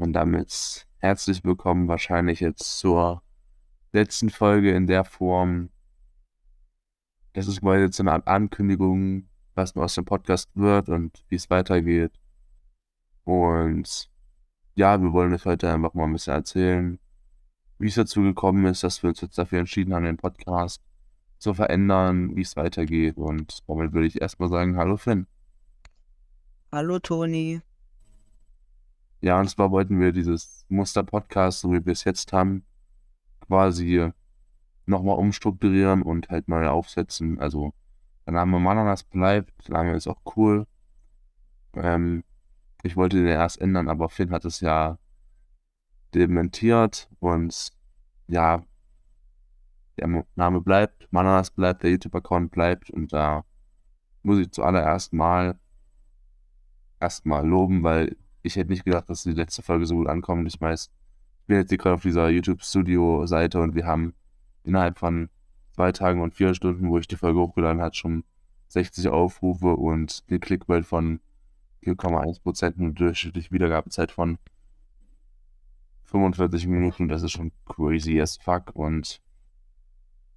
Und damit herzlich willkommen wahrscheinlich jetzt zur letzten Folge in der Form. Das ist quasi jetzt eine Art Ankündigung, was nur aus dem Podcast wird und wie es weitergeht. Und ja, wir wollen euch heute einfach mal ein bisschen erzählen, wie es dazu gekommen ist, dass wir uns jetzt dafür entschieden haben, den Podcast zu verändern, wie es weitergeht. Und damit würde ich erstmal sagen, hallo Finn. Hallo Toni. Ja, und zwar wollten wir dieses Muster-Podcast, so wie wir es jetzt haben, quasi nochmal umstrukturieren und halt neu aufsetzen. Also, der Name Mananas bleibt, der Name ist auch cool. Ähm, ich wollte den erst ändern, aber Finn hat es ja dementiert und ja, der Name bleibt, Mananas bleibt, der YouTube-Account bleibt und da muss ich zuallererst mal erstmal loben, weil ich hätte nicht gedacht, dass die letzte Folge so gut ankommt. Ich weiß, ich bin jetzt gerade auf dieser YouTube-Studio-Seite und wir haben innerhalb von zwei Tagen und vier Stunden, wo ich die Folge hochgeladen habe, schon 60 Aufrufe und eine Clickbait von 4,1% und durchschnittliche Wiedergabezeit von 45 Minuten. Das ist schon crazy as fuck und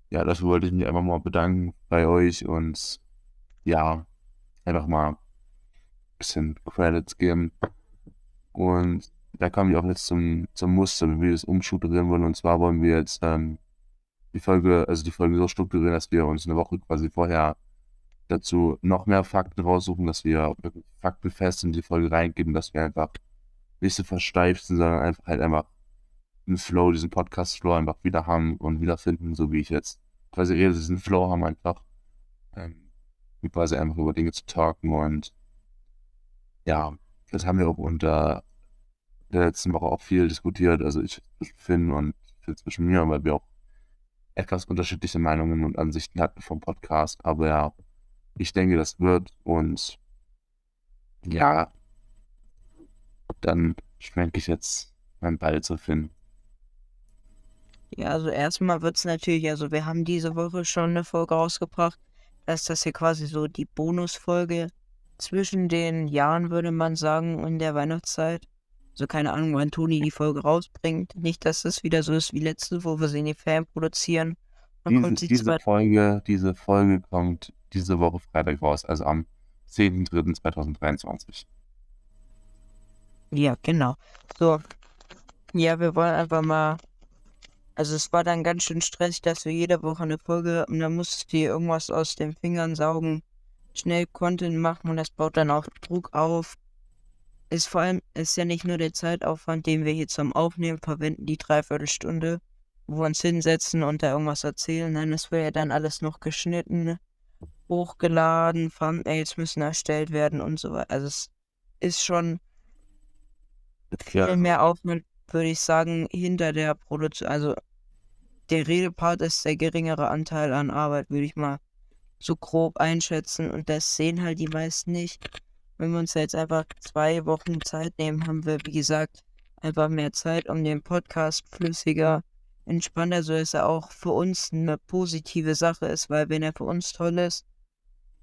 ja, dafür wollte ich mich einfach mal bedanken bei euch und ja, einfach mal ein bisschen Credits geben. Und da kommen wir auch jetzt zum, zum Muster, wie wir das umstrukturieren wollen. Und zwar wollen wir jetzt ähm, die Folge, also die Folge so strukturieren, dass wir uns eine Woche quasi vorher dazu noch mehr Fakten raussuchen, dass wir wirklich faktenfest in die Folge reingeben, dass wir einfach nicht so versteift sind, sondern einfach halt einfach den Flow, diesen Podcast-Flow einfach wieder haben und wiederfinden, so wie ich jetzt quasi rede, diesen Flow haben einfach, ähm, quasi einfach über Dinge zu talken und ja, das haben wir auch unter der letzten Woche auch viel diskutiert. Also ich zwischen Finn und Finn zwischen mir, weil wir auch etwas unterschiedliche Meinungen und Ansichten hatten vom Podcast. Aber ja, ich denke, das wird und ja, dann schwenke ich jetzt meinen Ball zu Finn. Ja, also erstmal wird es natürlich, also wir haben diese Woche schon eine Folge rausgebracht. Da ist das hier quasi so die Bonusfolge zwischen den Jahren, würde man sagen, in der Weihnachtszeit. So keine Ahnung, wann Toni die Folge rausbringt. Nicht, dass es wieder so ist wie letzte, wo wir sie in die Ferien produzieren. Diese, diese, Folge, diese Folge kommt diese Woche Freitag raus, also am 10.03.2023. Ja, genau. So. Ja, wir wollen einfach mal. Also es war dann ganz schön stressig, dass wir jede Woche eine Folge und dann musste ich irgendwas aus den Fingern saugen schnell Content machen und das baut dann auch Druck auf. Ist vor allem, ist ja nicht nur der Zeitaufwand, den wir hier zum Aufnehmen verwenden, die Dreiviertelstunde, wo wir uns hinsetzen und da irgendwas erzählen. Nein, es wird ja dann alles noch geschnitten, hochgeladen, Thumbnails müssen erstellt werden und so weiter. Also es ist schon viel ja. mehr Aufwand, würde ich sagen, hinter der Produktion. Also der Redepart ist der geringere Anteil an Arbeit, würde ich mal so grob einschätzen und das sehen halt die meisten nicht. Wenn wir uns jetzt einfach zwei Wochen Zeit nehmen, haben wir, wie gesagt, einfach mehr Zeit, um den Podcast flüssiger, entspannter, so dass er auch für uns eine positive Sache ist, weil wenn er für uns toll ist,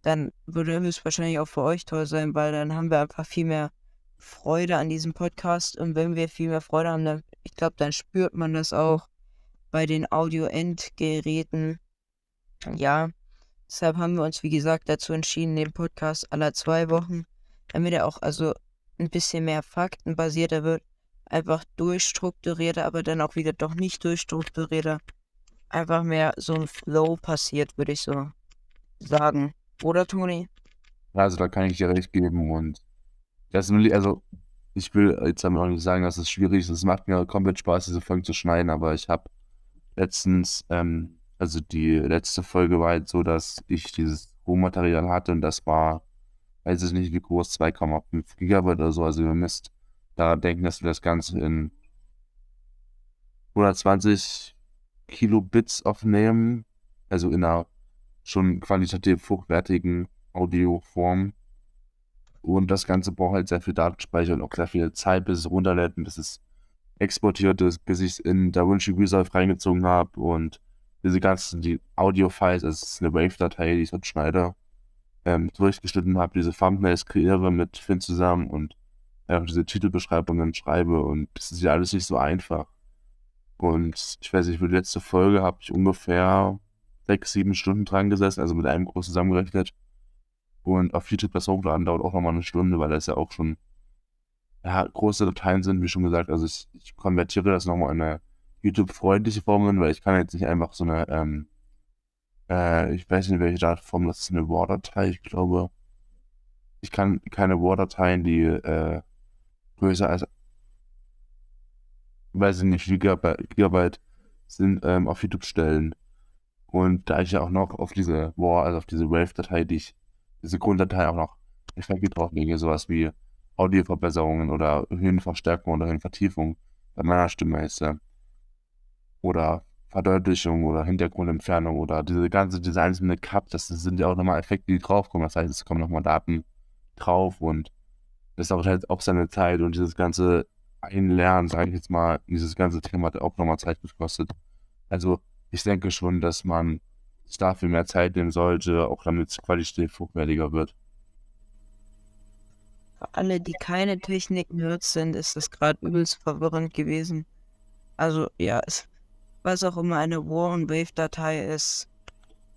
dann würde er höchstwahrscheinlich auch für euch toll sein, weil dann haben wir einfach viel mehr Freude an diesem Podcast und wenn wir viel mehr Freude haben, dann, ich glaube, dann spürt man das auch bei den Audio-Endgeräten. Ja, Deshalb haben wir uns, wie gesagt, dazu entschieden, den Podcast aller zwei Wochen, damit er auch also ein bisschen mehr faktenbasierter wird, einfach durchstrukturierter, aber dann auch wieder doch nicht durchstrukturierter. Einfach mehr so ein Flow passiert, würde ich so sagen. Oder, Toni? Also, da kann ich dir recht geben und das ist, also, ich will jetzt auch nicht sagen, dass es schwierig ist. Es macht mir komplett Spaß, diese Folgen zu schneiden, aber ich habe letztens ähm, also die letzte Folge war halt so, dass ich dieses Rohmaterial hatte und das war, weiß ich nicht wie groß, 2,5 Gigabyte oder so. Also ihr müsst da denken, dass wir das Ganze in 120 Kilobits aufnehmen. Also in einer schon qualitativ hochwertigen Audioform. Und das Ganze braucht halt sehr viel Datenspeicher und auch sehr viel Zeit, bis es runterlädt und bis es exportiert ist, bis ich es in DaVinci Resolve reingezogen habe und diese ganzen die Audio-Files, also es ist eine Wave-Datei, die ich mit Schneider ähm, durchgeschnitten habe, diese Thumbnails kreiere mit Finn zusammen und einfach diese Titelbeschreibungen schreibe und das ist ja alles nicht so einfach. Und ich weiß nicht, für die letzte Folge habe ich ungefähr sechs, sieben Stunden dran gesessen, also mit einem groß zusammengerechnet. Und auf YouTube das Hochladen dauert auch nochmal eine Stunde, weil das ja auch schon ja, große Dateien sind, wie schon gesagt. Also ich, ich konvertiere das nochmal in eine YouTube-freundliche Form, weil ich kann jetzt nicht einfach so eine, ähm, äh, ich weiß nicht, welche Datenform, das ist eine RAW-Datei, ich glaube. Ich kann keine RAW-Dateien, die äh, größer als, weiß ich nicht, Gigabyte, Gigabyte sind, ähm, auf YouTube stellen. Und da ich ja auch noch auf diese RAW, also auf diese Wave-Datei, die ich, diese Grunddatei auch noch Effekte drauflege, sowas wie Audioverbesserungen oder Höhenverstärkung oder Höhenvertiefung bei meiner Stimme ist, äh, oder Verdeutlichung oder Hintergrundentfernung oder diese ganze, diese einzelne Cup, das sind ja auch nochmal Effekte, die draufkommen. Das heißt, es kommen nochmal Daten drauf und das dauert halt auch seine Zeit und dieses ganze Einlernen, sage ich jetzt mal, dieses ganze Thema hat auch nochmal Zeit gekostet. Also ich denke schon, dass man sich dafür mehr Zeit nehmen sollte, auch damit die Qualität hochwertiger wird. Für alle, die keine Technik-Nerds sind, ist das gerade übelst verwirrend gewesen. Also ja, es was auch immer eine War- und Wave-Datei ist.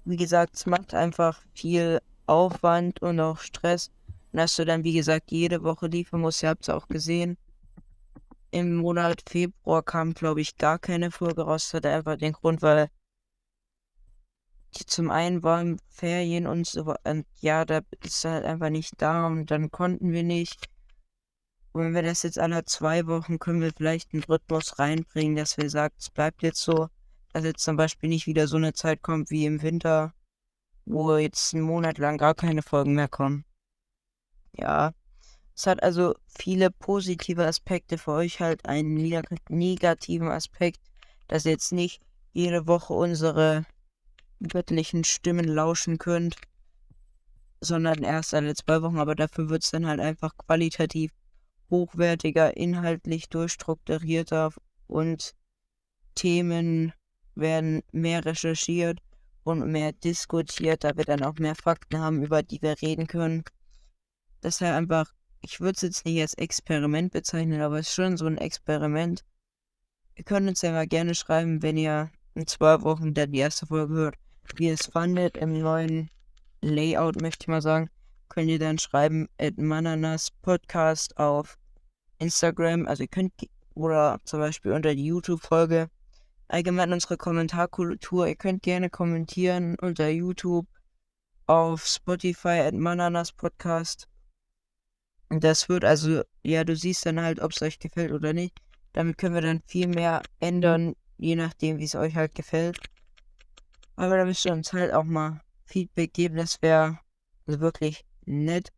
Wie gesagt, es macht einfach viel Aufwand und auch Stress. Und dass du dann, wie gesagt, jede Woche liefern musst, ihr habt es auch gesehen. Im Monat Februar kam, glaube ich, gar keine Folge raus. Das hat einfach den Grund, weil zum einen waren Ferien und so, und ja, da ist halt einfach nicht da und dann konnten wir nicht. Wenn wir das jetzt alle zwei Wochen, können wir vielleicht einen Rhythmus reinbringen, dass wir sagen, es bleibt jetzt so, dass jetzt zum Beispiel nicht wieder so eine Zeit kommt wie im Winter, wo jetzt einen Monat lang gar keine Folgen mehr kommen. Ja, es hat also viele positive Aspekte für euch, halt einen negativen Aspekt, dass ihr jetzt nicht jede Woche unsere göttlichen Stimmen lauschen könnt, sondern erst alle zwei Wochen, aber dafür wird es dann halt einfach qualitativ hochwertiger, inhaltlich durchstrukturierter und Themen werden mehr recherchiert und mehr diskutiert, da wir dann auch mehr Fakten haben, über die wir reden können. Deshalb einfach, ich würde es jetzt nicht als Experiment bezeichnen, aber es ist schon so ein Experiment. Ihr könnt uns ja mal gerne schreiben, wenn ihr in zwei Wochen dann die erste Folge hört, wie ihr es fandet im neuen Layout, möchte ich mal sagen. Könnt ihr dann schreiben, at Mananas Podcast auf Instagram, also ihr könnt, oder zum Beispiel unter die YouTube-Folge, allgemein unsere Kommentarkultur, ihr könnt gerne kommentieren unter YouTube, auf Spotify at Mananas Podcast. Das wird also, ja, du siehst dann halt, ob es euch gefällt oder nicht. Damit können wir dann viel mehr ändern, je nachdem, wie es euch halt gefällt. Aber da müsst ihr uns halt auch mal Feedback geben. Das wäre also wirklich nett,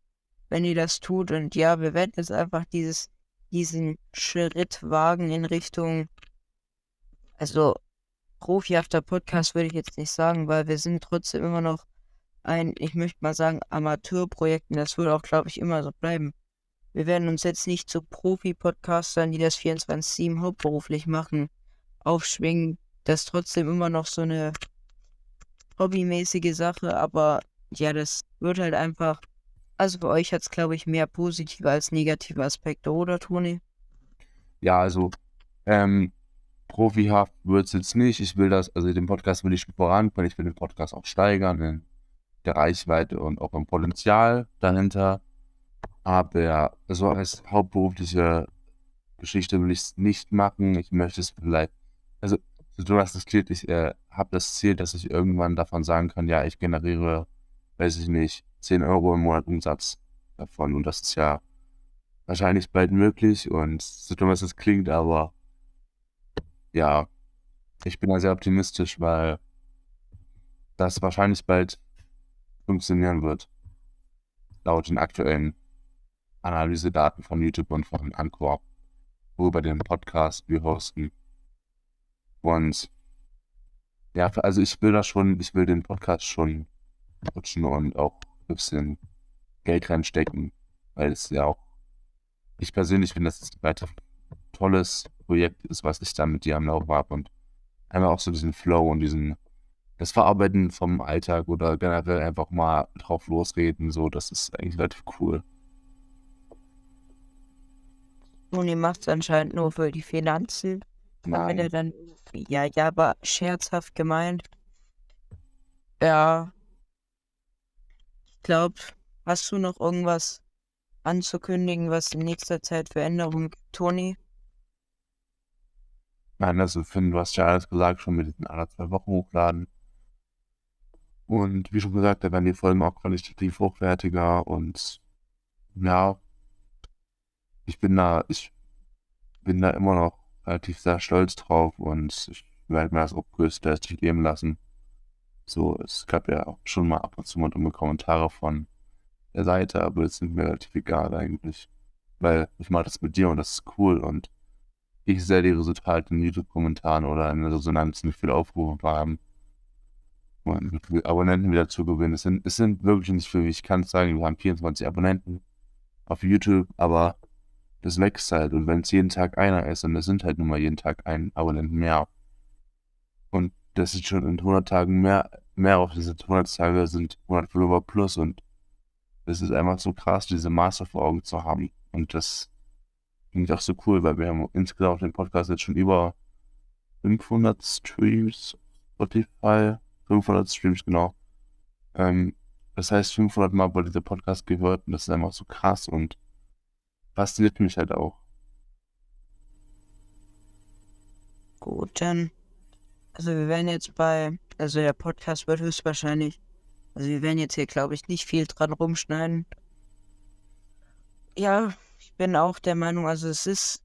wenn ihr das tut. Und ja, wir werden jetzt einfach dieses diesen Schritt wagen in Richtung, also profihafter Podcast würde ich jetzt nicht sagen, weil wir sind trotzdem immer noch ein, ich möchte mal sagen, Amateurprojekt und das wird auch, glaube ich, immer so bleiben. Wir werden uns jetzt nicht zu Profi-Podcastern, die das 24-7 hauptberuflich machen, aufschwingen. Das ist trotzdem immer noch so eine hobbymäßige Sache, aber ja, das wird halt einfach also für euch hat es, glaube ich, mehr positive als negative Aspekte, oder Toni? Ja, also ähm, profihaft wird es jetzt nicht. Ich will das, also den Podcast will ich voranbringen. Ich will den Podcast auch steigern in der Reichweite und auch im Potenzial dahinter. Aber so als hauptberufliche Geschichte will ich es nicht machen. Ich möchte es vielleicht, also du hast das Ziel, ich äh, habe das Ziel, dass ich irgendwann davon sagen kann, ja, ich generiere, weiß ich nicht, 10 Euro im Monat Umsatz davon. Und das ist ja wahrscheinlich bald möglich. Und so dumm es klingt, aber ja, ich bin da sehr optimistisch, weil das wahrscheinlich bald funktionieren wird. Laut den aktuellen Analysedaten von YouTube und von Anchor, worüber den Podcast wir hosten. Und ja, also ich will das schon, ich will den Podcast schon nutzen und auch bisschen Geld reinstecken, weil es ja auch, ich persönlich finde, dass es ein weiter tolles Projekt ist, was ich da mit dir am Laufen habe und einmal auch so diesen Flow und diesen, das Verarbeiten vom Alltag oder generell einfach mal drauf losreden, so, das ist eigentlich relativ cool. Toni macht es anscheinend nur für die Finanzen. Damit er Nein. dann, ja, ja, aber scherzhaft gemeint. Ja, glaube, hast du noch irgendwas anzukündigen, was in nächster Zeit für Änderungen gibt, Toni? Nein, also Finn, du hast ja alles gesagt, schon mit diesen alle zwei Wochen hochladen. Und wie schon gesagt, da werden die Folgen auch qualitativ hochwertiger und ja, ich bin da, ich bin da immer noch relativ sehr stolz drauf und ich werde mir das größtenteils geben lassen. So, es gab ja auch schon mal ab und zu mal dumme Kommentare von der Seite, aber das sind mir relativ egal eigentlich. Weil ich mache das mit dir und das ist cool und ich sehe die Resultate in YouTube-Kommentaren oder in der Resonanz nicht viel Aufrufe haben. Und Abonnenten wieder zu gewinnen. Es sind, es sind wirklich nicht viel. Ich kann sagen, wir haben 24 Abonnenten auf YouTube, aber das wächst halt. Und wenn es jeden Tag einer ist, dann sind halt nun mal jeden Tag ein Abonnent mehr. Und das ist schon in 100 Tagen mehr, mehr auf diese 100 Tage sind 100 Follower plus und es ist einfach so krass, diese Maße vor Augen zu haben. Und das finde ich auch so cool, weil wir haben insgesamt auf dem Podcast jetzt schon über 500 Streams, Spotify, 500 Streams, genau. Ähm, das heißt, 500 Mal wurde dieser Podcast gehört und das ist einfach so krass und fasziniert mich halt auch. Gut, dann. Also wir werden jetzt bei, also der Podcast wird höchstwahrscheinlich, also wir werden jetzt hier, glaube ich, nicht viel dran rumschneiden. Ja, ich bin auch der Meinung, also es ist,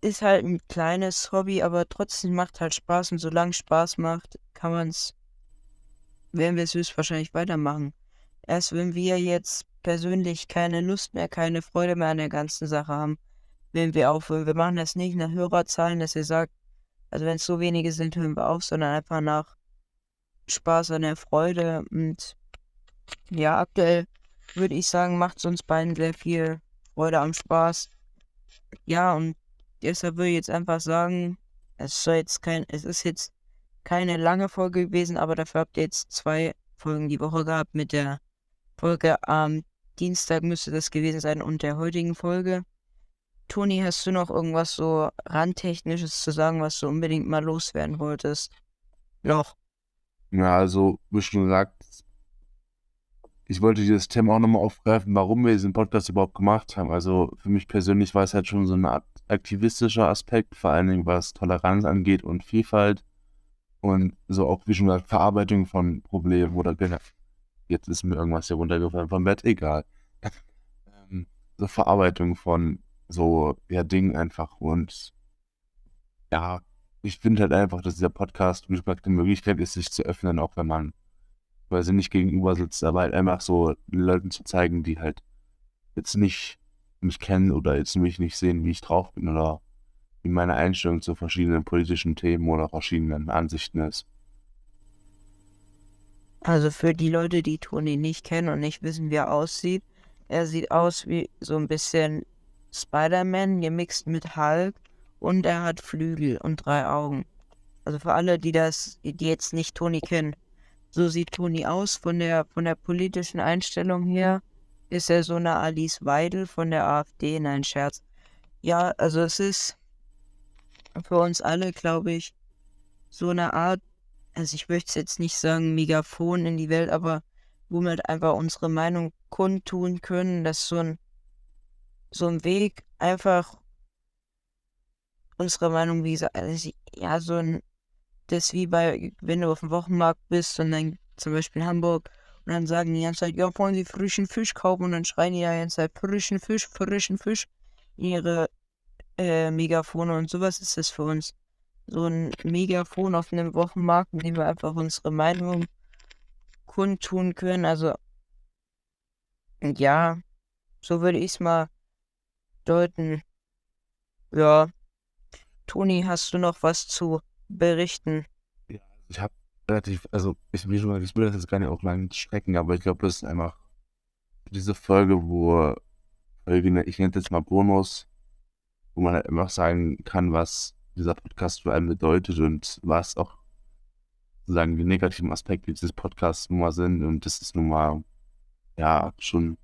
ist halt ein kleines Hobby, aber trotzdem macht halt Spaß und solange Spaß macht, kann man es, werden wir es höchstwahrscheinlich weitermachen. Erst wenn wir jetzt persönlich keine Lust mehr, keine Freude mehr an der ganzen Sache haben, werden wir aufhören. Wir machen das nicht nach Hörerzahlen, dass ihr sagt, also wenn es so wenige sind, hören wir auf, sondern einfach nach Spaß an der Freude. Und ja, aktuell würde ich sagen, macht es uns beiden sehr viel Freude am Spaß. Ja, und deshalb würde ich jetzt einfach sagen, es soll jetzt kein, es ist jetzt keine lange Folge gewesen, aber dafür habt ihr jetzt zwei Folgen die Woche gehabt mit der Folge am Dienstag müsste das gewesen sein und der heutigen Folge. Toni, hast du noch irgendwas so randtechnisches zu sagen, was du unbedingt mal loswerden wolltest? Noch. Ja, also, wie schon gesagt, ich wollte dieses Thema auch nochmal aufgreifen, warum wir diesen Podcast überhaupt gemacht haben. Also für mich persönlich war es halt schon so eine Art aktivistischer Aspekt, vor allen Dingen was Toleranz angeht und Vielfalt und so auch, wie schon gesagt, Verarbeitung von Problemen oder jetzt ist mir irgendwas hier runtergefallen vom Bett, egal. ähm, so Verarbeitung von so, ja, Dingen einfach und ja, ich finde halt einfach, dass dieser Podcast, die Möglichkeit ist, sich zu öffnen, auch wenn man quasi nicht gegenüber sitzt, aber halt einfach so Leuten zu zeigen, die halt jetzt nicht mich kennen oder jetzt mich nicht sehen, wie ich drauf bin oder wie meine Einstellung zu verschiedenen politischen Themen oder verschiedenen Ansichten ist. Also für die Leute, die Toni nicht kennen und nicht wissen, wie er aussieht, er sieht aus wie so ein bisschen Spider-Man gemixt mit Hulk und er hat Flügel und drei Augen. Also für alle, die das, die jetzt nicht Toni kennen, so sieht Toni aus von der von der politischen Einstellung her. Ist er so eine Alice Weidel von der AfD? Nein, Scherz. Ja, also es ist für uns alle, glaube ich, so eine Art, also ich möchte jetzt nicht sagen Megafon in die Welt, aber wo wir halt einfach unsere Meinung kundtun können, dass so ein so ein Weg einfach unsere Meinung, wie gesagt, also ja, so ein, das wie bei, wenn du auf dem Wochenmarkt bist und dann zum Beispiel in Hamburg und dann sagen die ganze Zeit, ja, wollen Sie frischen Fisch kaufen und dann schreien die ja die ganze Zeit frischen Fisch, frischen Fisch in ihre äh, Megafone und sowas ist das für uns. So ein Megafon auf einem Wochenmarkt, in dem wir einfach unsere Meinung kundtun können. Also, ja, so würde ich es mal deuten. Ja. Toni, hast du noch was zu berichten? Ja, ich habe relativ, also ich, wie schon gesagt, ich will das jetzt gar nicht auch lang strecken, aber ich glaube, das ist einfach diese Folge, wo Folge, ich nenne jetzt mal Bonus, wo man halt einfach sagen kann, was dieser Podcast für einen bedeutet und was auch sozusagen die negativen Aspekte dieses Podcasts nun mal sind. Und das ist nun mal, ja, schon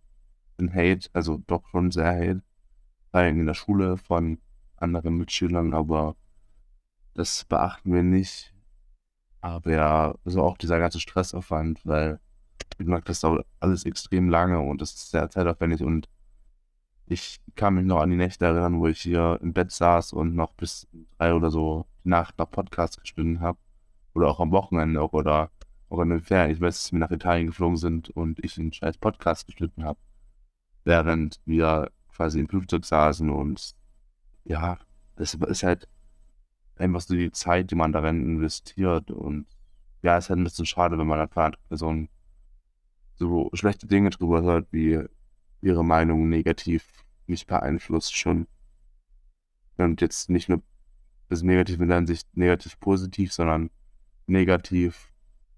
ein Hate, also doch schon sehr Hate, in der Schule von anderen Mitschülern, aber das beachten wir nicht. Aber ja, so auch dieser ganze Stressaufwand, weil, wie gesagt, das dauert alles extrem lange und das ist sehr zeitaufwendig und ich kann mich noch an die Nächte erinnern, wo ich hier im Bett saß und noch bis drei oder so die Nacht nach Podcast gestimmt habe. Oder auch am Wochenende oder auch in den Ferien. Ich weiß, dass wir nach Italien geflogen sind und ich einen scheiß Podcast geschnitten habe. Während wir quasi im Flugzeug saßen und ja, das ist halt einfach so die Zeit, die man darin investiert und ja, ist halt ein bisschen schade, wenn man dann von einer Person so schlechte Dinge drüber hört, wie ihre Meinung negativ mich beeinflusst schon. Und jetzt nicht nur das Negative in der Hinsicht negativ positiv, sondern negativ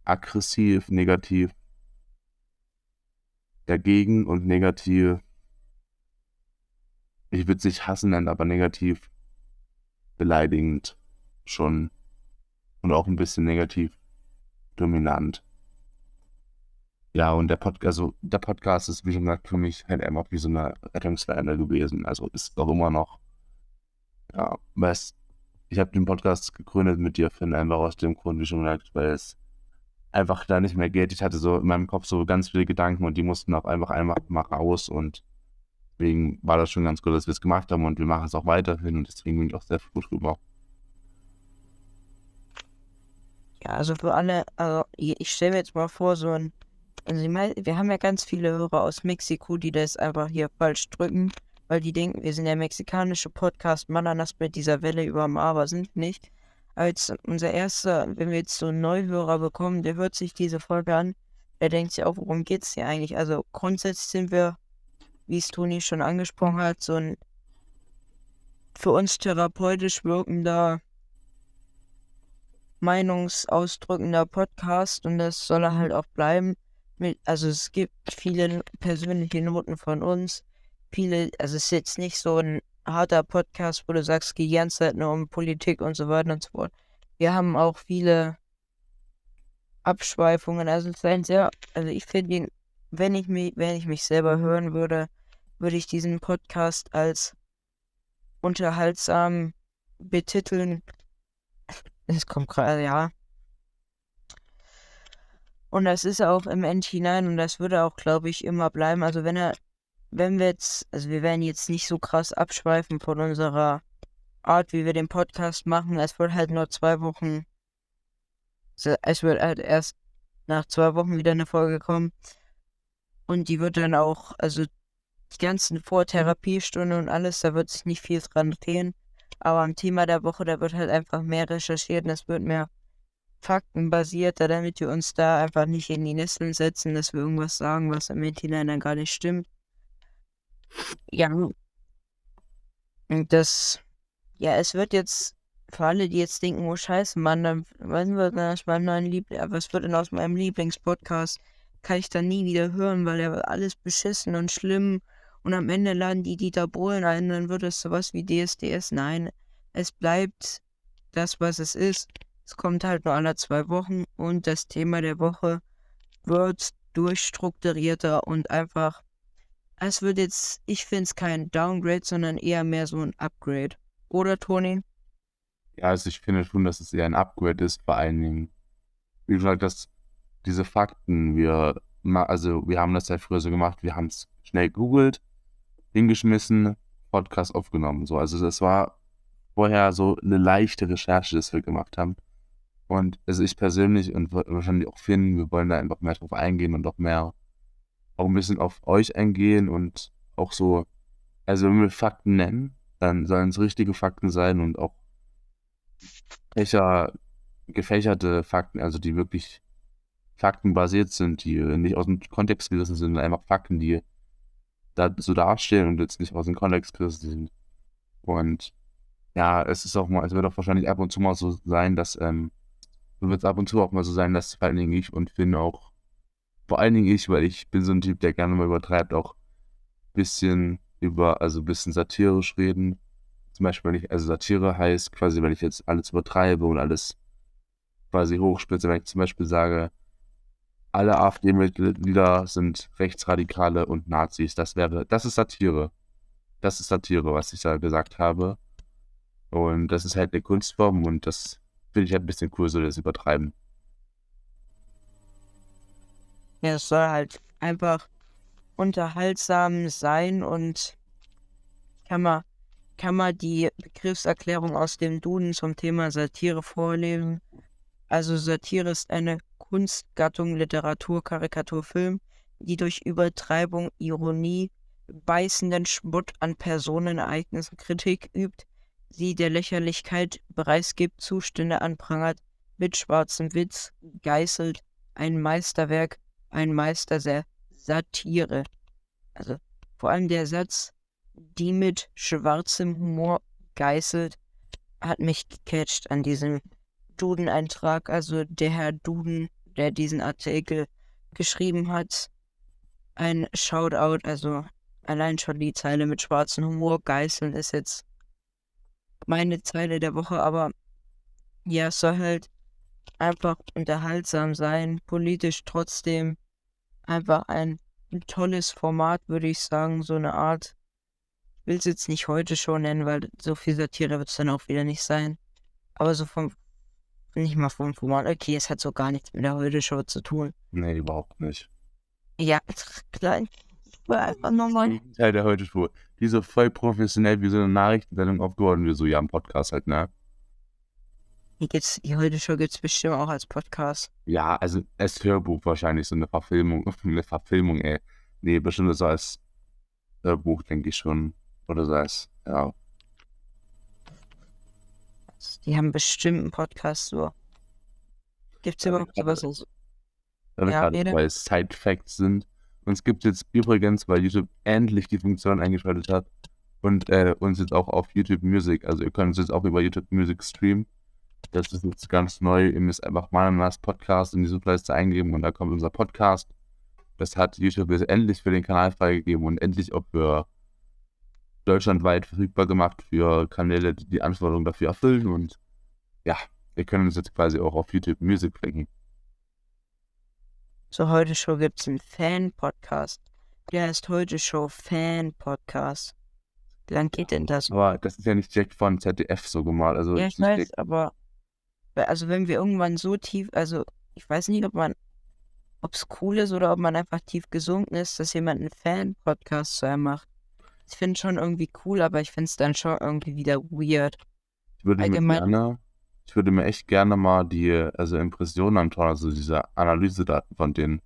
aggressiv, negativ dagegen und negativ, ich würde es nicht hassen nennen, aber negativ beleidigend schon und auch ein bisschen negativ dominant. Ja, und der Podcast, also der Podcast ist, wie schon gesagt, für mich halt einfach wie so eine Rettungsleine gewesen. Also ist auch immer noch, ja, weißt, ich habe den Podcast gegründet mit dir, Finn, einfach aus dem Grund, wie schon gesagt, weil es einfach da nicht mehr geht. Ich hatte so in meinem Kopf so ganz viele Gedanken und die mussten auch einfach einfach mal raus und deswegen war das schon ganz gut, dass wir es gemacht haben und wir machen es auch weiterhin und deswegen bin ich auch sehr froh drüber. Ja, also für alle, also ich stelle mir jetzt mal vor, so ein, also wir haben ja ganz viele Hörer aus Mexiko, die das einfach hier falsch drücken, weil die denken, wir sind der mexikanische Podcast Mananas mit dieser Welle über dem Aber sind nicht. Als unser erster, wenn wir jetzt so einen Neuhörer bekommen, der hört sich diese Folge an, der denkt sich auch, worum geht's hier eigentlich? Also grundsätzlich sind wir, wie es Toni schon angesprochen hat, so ein für uns therapeutisch wirkender meinungsausdrückender Podcast und das soll er halt auch bleiben. Also es gibt viele persönliche Noten von uns. Viele, also es ist jetzt nicht so ein harter Podcast, wo du sagst, die ganze Zeit nur um Politik und so weiter und so fort. Wir haben auch viele Abschweifungen. Also es ist ein sehr, also ich finde wenn ich mich, wenn ich mich selber hören würde, würde ich diesen Podcast als unterhaltsam betiteln. Es kommt gerade, ja. Und das ist auch im End hinein und das würde auch, glaube ich, immer bleiben. Also wenn er, wenn wir jetzt, also wir werden jetzt nicht so krass abschweifen von unserer Art, wie wir den Podcast machen. Es wird halt nur zwei Wochen, es wird halt erst nach zwei Wochen wieder eine Folge kommen. Und die wird dann auch, also die ganzen Vortherapiestunden und alles, da wird sich nicht viel dran drehen. Aber am Thema der Woche, da wird halt einfach mehr recherchiert und es wird mehr faktenbasierter, damit wir uns da einfach nicht in die Nesseln setzen, dass wir irgendwas sagen, was im Internet dann gar nicht stimmt. Ja. Und das, ja, es wird jetzt, für alle, die jetzt denken, oh scheiße, Mann, dann, was wird denn aus meinem neuen Liebling, was wird denn aus meinem Lieblingspodcast? Kann ich dann nie wieder hören, weil er alles beschissen und schlimm und am Ende laden die Dieter Bohlen ein, dann wird es sowas wie DSDS. Nein, es bleibt das, was es ist. Es kommt halt nur alle zwei Wochen und das Thema der Woche wird durchstrukturierter und einfach. Es wird jetzt, ich finde es kein Downgrade, sondern eher mehr so ein Upgrade. Oder, Toni? Ja, also ich finde schon, dass es eher ein Upgrade ist, vor allen Dingen, wie gesagt, dass diese Fakten, wir, also wir haben das ja früher so gemacht, wir haben es schnell googelt, hingeschmissen, Podcast aufgenommen. So, also das war vorher so eine leichte Recherche, das wir gemacht haben. Und also ich persönlich und wahrscheinlich auch Finn, wir wollen da einfach mehr drauf eingehen und auch mehr, auch ein bisschen auf euch eingehen und auch so, also wenn wir Fakten nennen, dann sollen es richtige Fakten sein und auch fächer, gefächerte Fakten, also die wirklich faktenbasiert sind, die nicht aus dem Kontext gerissen sind, sondern einfach Fakten, die da so dastehen und jetzt nicht aus dem Kontext gerissen sind. Und ja, es ist auch mal, es wird auch wahrscheinlich ab und zu mal so sein, dass, ähm, wird es ab und zu auch mal so sein, dass vor allen Dingen ich und Finn auch, vor allen Dingen ich, weil ich bin so ein Typ, der gerne mal übertreibt, auch ein bisschen über, also ein bisschen satirisch reden. Zum Beispiel, wenn ich, also Satire heißt quasi, wenn ich jetzt alles übertreibe und alles quasi hochspitze, wenn ich zum Beispiel sage, alle AfD-Mitglieder sind Rechtsradikale und Nazis. Das wäre, das ist Satire. Das ist Satire, was ich da gesagt habe. Und das ist halt eine Kunstform und das finde ich halt ein bisschen cool, so das Übertreiben. Ja, es soll halt einfach unterhaltsam sein und kann man, kann man die Begriffserklärung aus dem Duden zum Thema Satire vorlesen. Also Satire ist eine Kunstgattung Literatur, Karikatur, Film, die durch Übertreibung, Ironie, beißenden Spott an Personenereignissen Kritik übt, sie der Lächerlichkeit preisgibt, Zustände anprangert, mit schwarzem Witz geißelt, ein Meisterwerk, ein Meister der Satire. Also vor allem der Satz, die mit schwarzem Humor geißelt, hat mich gecatcht an diesem Duden-Eintrag. Also der Herr Duden, der diesen Artikel geschrieben hat, ein Shoutout, also allein schon die Zeile mit schwarzem Humor geißeln ist jetzt meine Zeile der Woche, aber ja, es soll halt einfach unterhaltsam sein, politisch trotzdem einfach ein, tolles Format, würde ich sagen, so eine Art. Ich will es jetzt nicht heute schon nennen, weil so viel Satire wird es dann auch wieder nicht sein. Aber so vom, nicht mal vom Format, okay, es hat so gar nichts mit der Heute-Show zu tun. Nee, überhaupt nicht. Ja, klein. Ich will einfach nochmal. Teil der Heute-Show. Die so voll professionell wie so eine Nachrichtensendung aufgeworden, wie so ja im Podcast halt, ne? Die, gibt's, die Heute-Show gibt es bestimmt auch als Podcast. Ja, also als Hörbuch wahrscheinlich, so eine Verfilmung, eine Verfilmung, ey. Nee, bestimmt so als Hörbuch, denke ich schon. Oder so als, ja. Die haben bestimmt einen Podcast so. Gibt's überhaupt sowas? wir Ja, gerade jeder- bei Side Facts sind. Und es gibt jetzt übrigens, weil YouTube endlich die Funktion eingeschaltet hat und äh, uns jetzt auch auf YouTube Music, also ihr könnt uns jetzt auch über YouTube Music streamen. Das ist jetzt ganz neu. Ihr müsst einfach Mananas Podcast in die Suchleiste eingeben und da kommt unser Podcast. Das hat YouTube jetzt endlich für den Kanal freigegeben und endlich auch für deutschlandweit verfügbar gemacht für Kanäle, die die Anforderungen dafür erfüllen. Und ja, wir können uns jetzt quasi auch auf YouTube Music bringen. So, heute Show gibt es einen Fan-Podcast. Der heißt heute Show Fan-Podcast. Wie lang geht denn das? Aber das ist ja nicht direkt von ZDF so gemalt. Also Ja, ich weiß, direkt- aber also wenn wir irgendwann so tief, also ich weiß nicht, ob man, ob es cool ist oder ob man einfach tief gesunken ist, dass jemand einen Fan-Podcast zu einem macht. Ich finde schon irgendwie cool, aber ich finde es dann schon irgendwie wieder weird. ich würde mir allgemein- gerne, ich würde mir echt gerne mal die, also Impressionen anschauen, also diese Analysedaten von denen.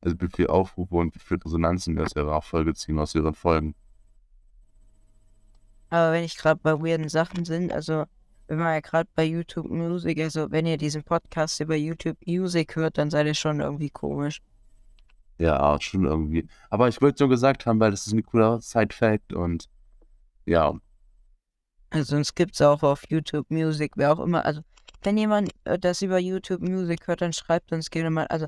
Also wie viel Aufrufe und wie viel Resonanzen wir aus ihrer Folge ziehen, aus ihren Folgen. Aber wenn ich gerade bei weirden Sachen sind, also wenn man ja gerade bei YouTube Music, also wenn ihr diesen Podcast über YouTube Music hört, dann seid ihr schon irgendwie komisch. Ja, schon irgendwie. Aber ich wollte es nur gesagt haben, weil das ist ein cooler Side-Fact und ja, Also uns gibt's auch auf YouTube Music, wer auch immer. Also wenn jemand äh, das über YouTube Music hört, dann schreibt uns gerne mal. Also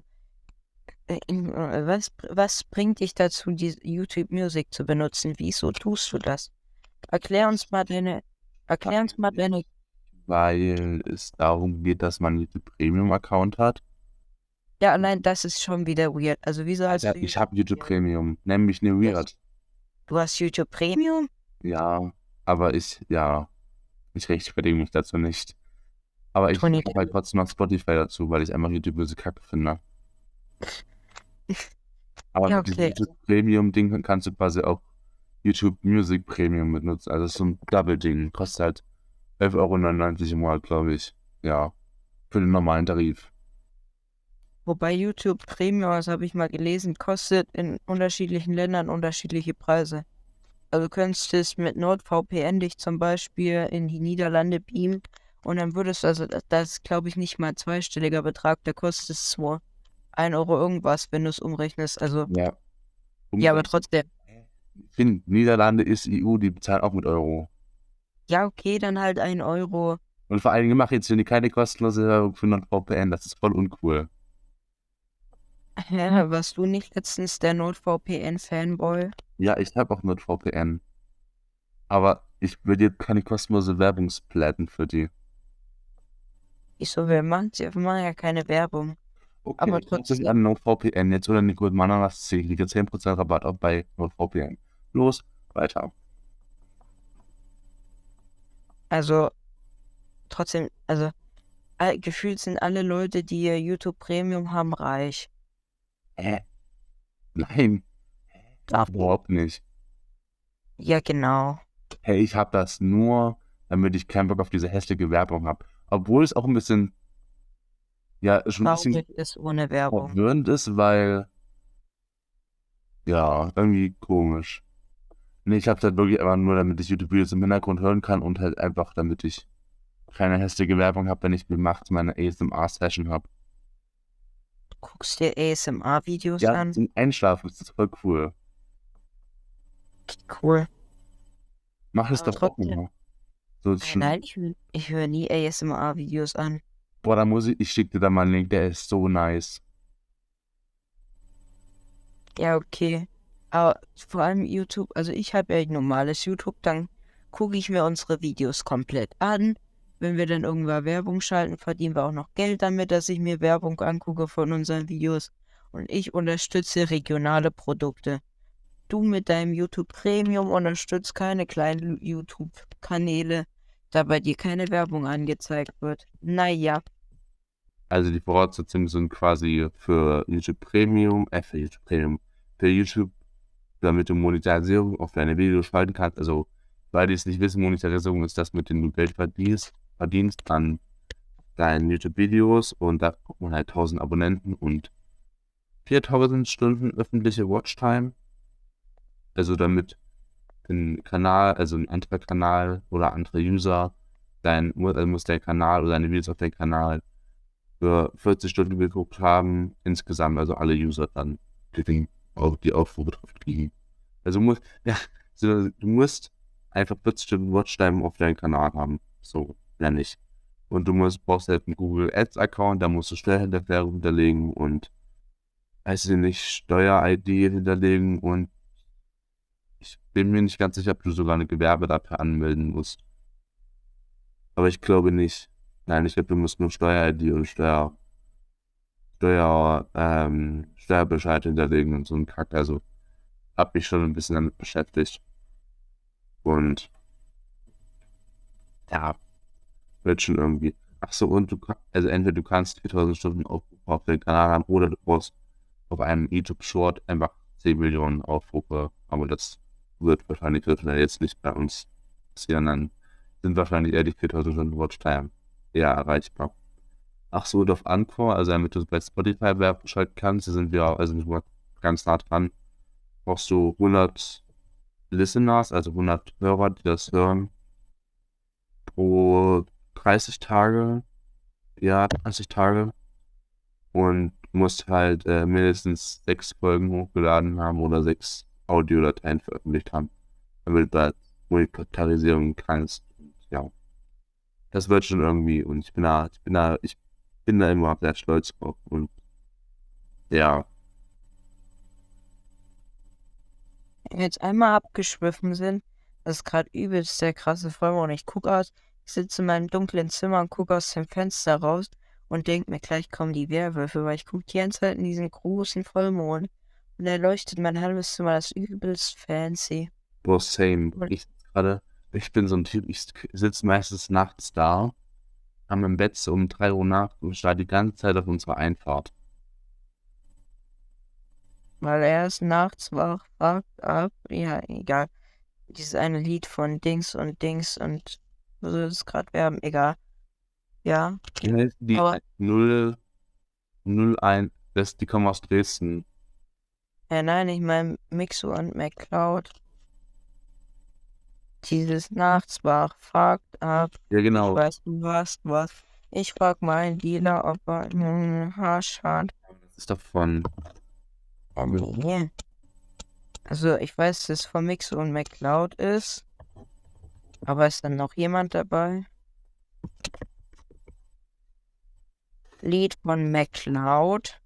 äh, äh, was, was bringt dich dazu, die YouTube Music zu benutzen? Wieso tust du das? Erklär uns mal deine, erklär uns mal deine. weil es darum geht, dass man einen YouTube Premium-Account hat. Ja, allein das ist schon wieder weird. Also wieso hast Ja, du ich habe YouTube Premium, nämlich eine Weird. Du hast YouTube Premium? Ja, aber ich, ja, ich rechtfertige mich dazu nicht. Aber ich habe halt trotzdem noch Spotify dazu, weil ich einfach YouTube böse Kacke finde. Aber Ja, mit diesem okay. YouTube Premium-Ding kannst du quasi auch YouTube Music Premium benutzen. Also so ein Double-Ding. Kostet halt 11,99 Euro im Monat, glaube ich. Ja, für den normalen Tarif. Wobei YouTube Premium, das habe ich mal gelesen, kostet in unterschiedlichen Ländern unterschiedliche Preise. Also du könntest mit NordVPN dich zum Beispiel in die Niederlande beamen und dann würdest du, also das, das ist glaube ich nicht mal ein zweistelliger Betrag, da kostet es zwar 1 Euro irgendwas, wenn du es umrechnest. Also, Ja. ja, aber trotzdem. Ich finde, Niederlande ist EU, die bezahlen auch mit Euro. Ja, okay, dann halt 1 Euro. Und vor allen Dingen mache jetzt hier keine kostenlose Werbung für NordVPN. Das ist voll uncool. Ja, warst du nicht letztens der NordVPN-Fanboy? Ja, ich habe auch NordVPN. Aber ich will dir keine kostenlose Werbung splatten für die. Wieso, wir machen, wir machen ja keine Werbung. Okay, Aber trotzdem trotzdem. an NordVPN jetzt oder Nicole Mananas 10 kriegt ihr 10% Rabatt auch bei NordVPN. Los, weiter. Also, trotzdem, also, gefühlt sind alle Leute, die ihr YouTube Premium haben, reich. Hä? Nein, Darf überhaupt nicht. Ja, genau. Hey, ich habe das nur, damit ich keinen Bock auf diese hässliche Werbung habe. Obwohl es auch ein bisschen, ja, schon ein bisschen ist ohne Werbung. verwirrend ist, weil, ja, irgendwie komisch. Nee, ich hab's halt wirklich einfach nur, damit ich YouTube-Videos im Hintergrund hören kann und halt einfach, damit ich keine hässliche Werbung habe, wenn ich mir nachts meine ASMR-Session habe. Guckst dir ASMR-Videos Ja, an? zum Einschlafen ist das voll cool. Cool. Mach es doch auch immer. So, ist schon, Nein, ich, ich höre nie ASMR-Videos an. boah, da muss ich, ich schick dir da mal einen Link, der ist so nice. Ja, okay. Aber vor allem YouTube, also ich habe ja normales YouTube, dann gucke ich mir unsere Videos komplett an. Wenn wir dann irgendwann Werbung schalten, verdienen wir auch noch Geld damit, dass ich mir Werbung angucke von unseren Videos. Und ich unterstütze regionale Produkte. Du mit deinem YouTube Premium unterstützt keine kleinen YouTube-Kanäle, da bei dir keine Werbung angezeigt wird. Naja, Also die Voraussetzungen sind quasi für YouTube Premium, äh, für YouTube Premium, für YouTube, damit du Monetarisierung auf deine Videos schalten kannst. Also, weil die es nicht wissen, Monetarisierung ist das, mit dem du Geld verdienst, verdienst an deinen YouTube-Videos und da guckt man halt 1000 Abonnenten und 4000 Stunden öffentliche Watchtime. Also damit ein Kanal, also ein anderer Kanal oder andere User, dein, also muss der Kanal oder deine Videos auf deinem Kanal für 40 Stunden geguckt haben, insgesamt, also alle User dann, die, auch die Aufrufe drauf kriegen. Also muss, ja, so, du musst einfach 40 Stunden Watchtime auf deinem Kanal haben. So, ja nicht. Und du musst, brauchst halt einen Google Ads Account, da musst du Steuerhinterklärung hinterlegen und weiß ich nicht, Steuer-ID hinterlegen und ich bin mir nicht ganz sicher, ob du sogar eine Gewerbe dafür anmelden musst. Aber ich glaube nicht. Nein, ich glaube, du musst nur Steuer-ID und Steuer, Steuer, ähm, Steuerbescheid hinterlegen und so ein Kack. Also, hab mich schon ein bisschen damit beschäftigt. Und, ja, wird schon irgendwie. Ach so, und du, ka- also entweder du kannst 4000 Stunden Aufrufe auf deinem Kanal haben oder du brauchst auf einem YouTube Short einfach 10 Millionen Aufrufe. Aber das wird wahrscheinlich, dann jetzt nicht bei uns passieren. Dann sind wahrscheinlich eher die 4000 Stunden Watchtime eher erreichbar. Ach so, und auf Anchor, also damit du bei Spotify Werbung schalten kannst, da sind wir also ganz nah dran, brauchst du 100 Listeners, also 100 Hörer, die das hören, pro 30 Tage, ja, 30 Tage und musst halt äh, mindestens sechs Folgen hochgeladen haben oder sechs Audiodateien veröffentlicht haben, damit du da Monetarisierung kannst. Ja, das wird schon irgendwie und ich bin da, ich bin da, ich bin da immer sehr stolz drauf und ja, Wenn wir jetzt einmal abgeschwiffen sind, das ist gerade übelst der krasse Vollmond. Ich guck aus, ich sitze in meinem dunklen Zimmer und gucke aus dem Fenster raus und denke mir, gleich kommen die Werwölfe, weil ich gucke die ganze Zeit in diesen großen Vollmond. Und er leuchtet mein halbes Zimmer, das ist übelst fancy. boah, same. Und- Ich gerade, ich bin so ein Typ, ich sitze meistens nachts da, am im Bett so um 3 Uhr nachts und starre die ganze Zeit auf unsere Einfahrt. Weil er ist nachts wach, fragt ab, ja, egal. Dieses eine Lied von Dings und Dings und es gerade werben, egal. Ja, Wie heißt die Aber- 0, 01, das, die kommen aus Dresden. ja, nein, ich meine Mixo und McCloud. Dieses nachts wach, fragt ab, Ja, Ich genau. weiß, du hast was. Ich frag meinen Dealer, ob er einen Hasch hat. Das ist davon. Nee. Also, ich weiß, dass es von Mixo und McCloud ist. Aber ist dann noch jemand dabei? Lied von McCloud,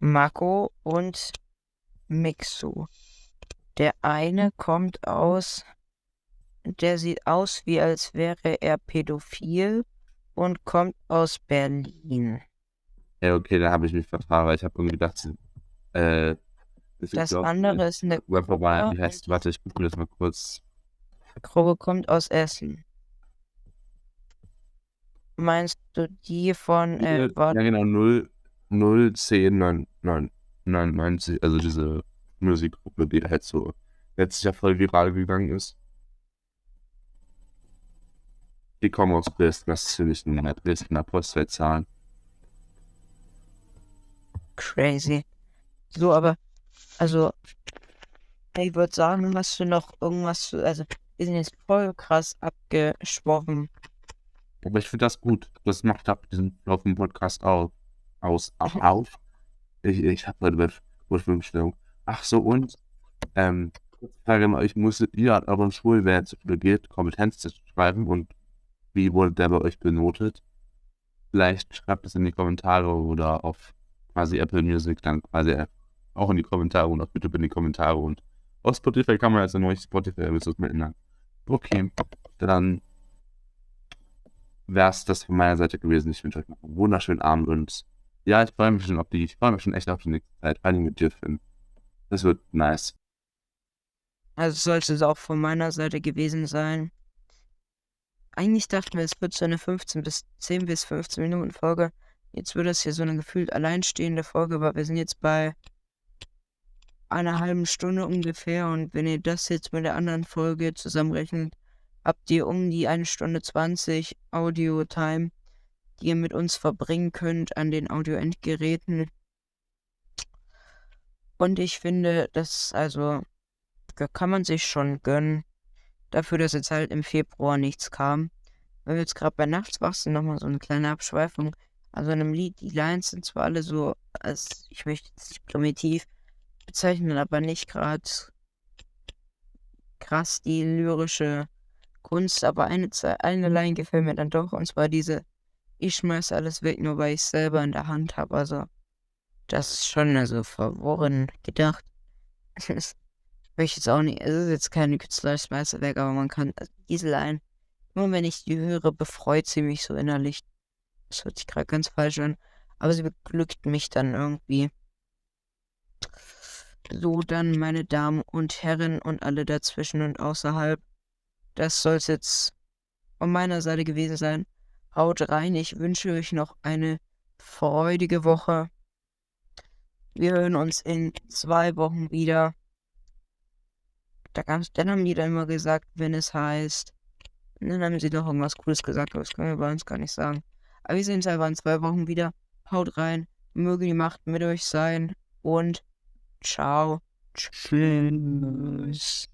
Mako und Mixo. Der eine kommt aus. Der sieht aus, wie als wäre er pädophil und kommt aus Berlin. Ja, okay, da habe ich mich vertragen, weil ich habe irgendwie gedacht, äh, Das andere ist eine Gruppe. wie heißt, warte, ich gucke mir das mal kurz. Gruppe kommt aus Essen. Meinst du die von, äh, Ja, genau, 0, 0, 10, 9, 9, 99, also diese Musikgruppe, die halt so letztes Jahr voll viral gegangen ist. Die kommen aus Dresden, das ist natürlich eine Dresdner Postleitzahl. crazy. So, aber, also, ich würde sagen, hast du noch irgendwas, zu- also, wir sind jetzt voll krass abgeschwoffen. Aber ich finde das gut. Das macht ab diesen auf dem Podcast auch aus. Auch auf. Ich, ich habe heute mit Vorstellung. Ach so, und ähm, Frage an euch, musstet ihr an euren Schulen, wer Schule geht, Kompetenztest schreiben und wie wurde der bei euch benotet? Vielleicht schreibt es in die Kommentare oder auf quasi Apple Music dann quasi auch in die Kommentare und auf YouTube in die Kommentare und auf Spotify kann man also nicht Spotify-Episodes miteinander. Okay, dann wäre es das von meiner Seite gewesen. Ich wünsche euch noch einen wunderschönen Abend und ja, ich freue mich schon auf die, ich freue mich schon echt auf die nächste Zeit, vor allem mit dir, Finn. Das wird nice. Also sollte es auch von meiner Seite gewesen sein. Eigentlich dachten wir, es wird so eine 15 bis 10 bis 15 Minuten Folge. Jetzt wird es hier so eine gefühlt alleinstehende Folge, aber wir sind jetzt bei einer halben Stunde ungefähr und wenn ihr das jetzt mit der anderen Folge zusammenrechnet, habt ihr um die 1 Stunde 20 Audio-Time, die ihr mit uns verbringen könnt an den Audio-Endgeräten. Und ich finde, das also kann man sich schon gönnen. Dafür, dass jetzt halt im Februar nichts kam. Wenn wir jetzt gerade bei Nachtswach sind, nochmal so eine kleine Abschweifung. Also in einem Lied, die Lines sind zwar alle so, als ich möchte jetzt nicht primitiv bezeichnen, aber nicht gerade krass die lyrische Kunst, aber eine, eine Line gefällt mir dann doch, und zwar diese, ich schmeiß alles weg, nur weil ich selber in der Hand habe. Also, das ist schon also verworren gedacht. Will ich jetzt auch nicht, es ist jetzt kein künstlerisches Meisterwerk, aber man kann, also diese Line, immer wenn ich die höre, befreut sie mich so innerlich. Das hört sich gerade ganz falsch an, aber sie beglückt mich dann irgendwie. So, dann, meine Damen und Herren und alle dazwischen und außerhalb. Das soll es jetzt von meiner Seite gewesen sein. Haut rein, ich wünsche euch noch eine freudige Woche. Wir hören uns in zwei Wochen wieder. Da gab's, dann haben die dann immer gesagt, wenn es heißt. Und dann haben sie noch irgendwas Cooles gesagt, aber das können wir bei uns gar nicht sagen. Aber wir sehen uns einfach in zwei Wochen wieder. Haut rein, möge die Macht mit euch sein und ciao. Tschüss.